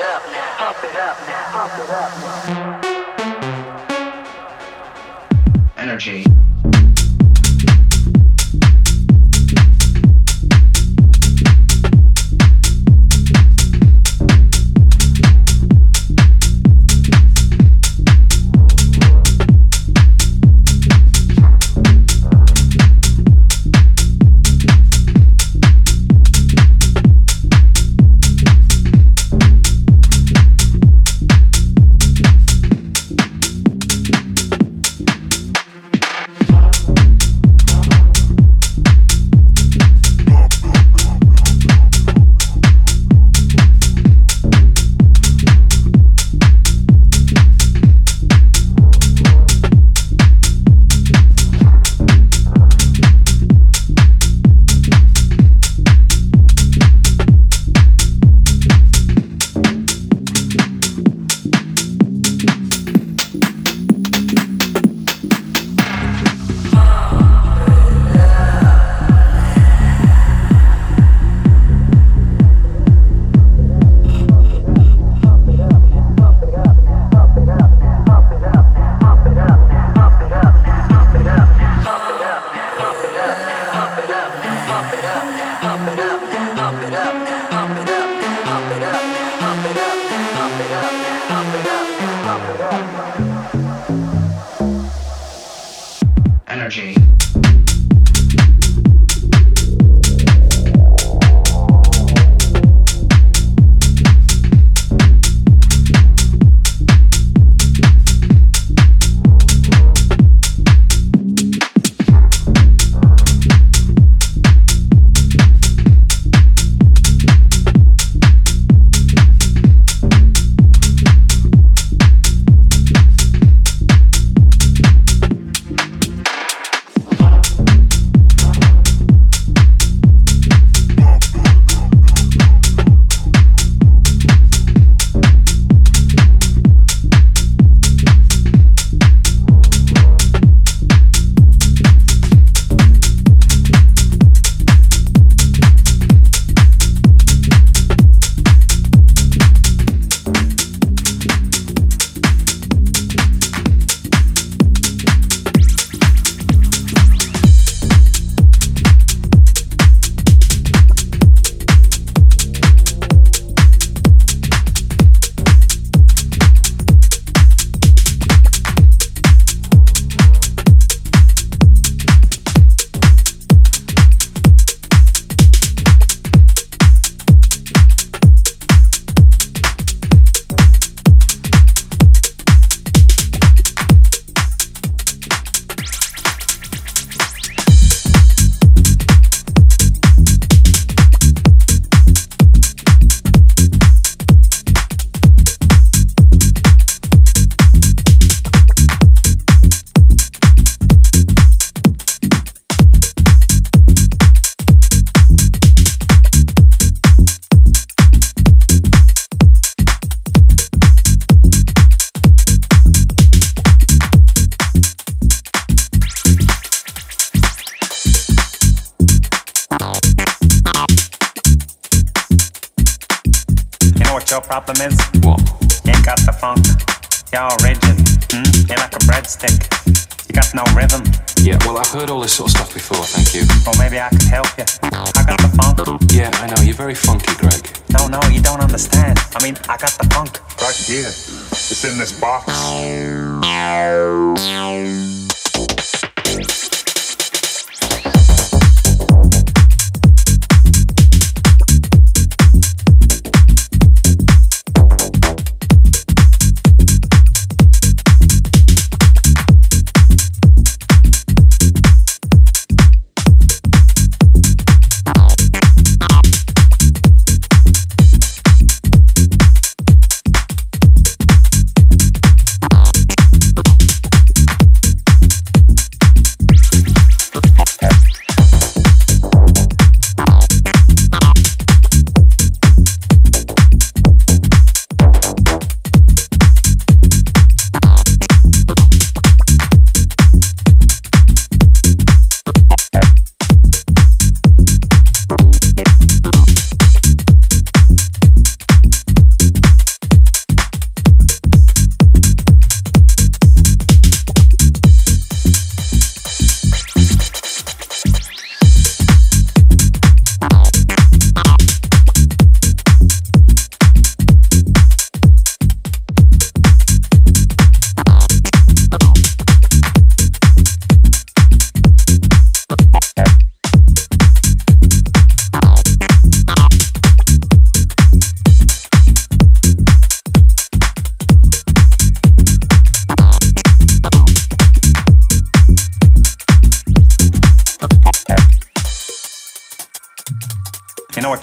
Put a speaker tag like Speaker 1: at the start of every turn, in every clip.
Speaker 1: up up up. Energy.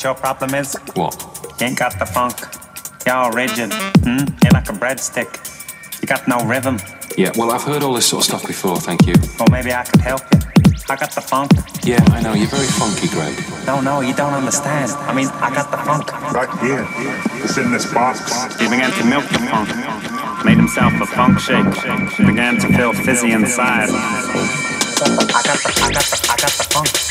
Speaker 1: What your problem is?
Speaker 2: What?
Speaker 1: You ain't got the funk. You're all rigid. Hmm? You're like a breadstick. You got no rhythm.
Speaker 2: Yeah, well, I've heard all this sort of stuff before, thank you.
Speaker 1: Well, maybe I could help you. I got the funk.
Speaker 2: Yeah, I know, you're very funky, Greg.
Speaker 1: No, no, you don't understand. I mean, I got the funk.
Speaker 3: Right here. It's in this box.
Speaker 1: He began to milk the funk. Made himself a funk shake. Began to feel fizzy inside. I got the, I got the, I got the funk.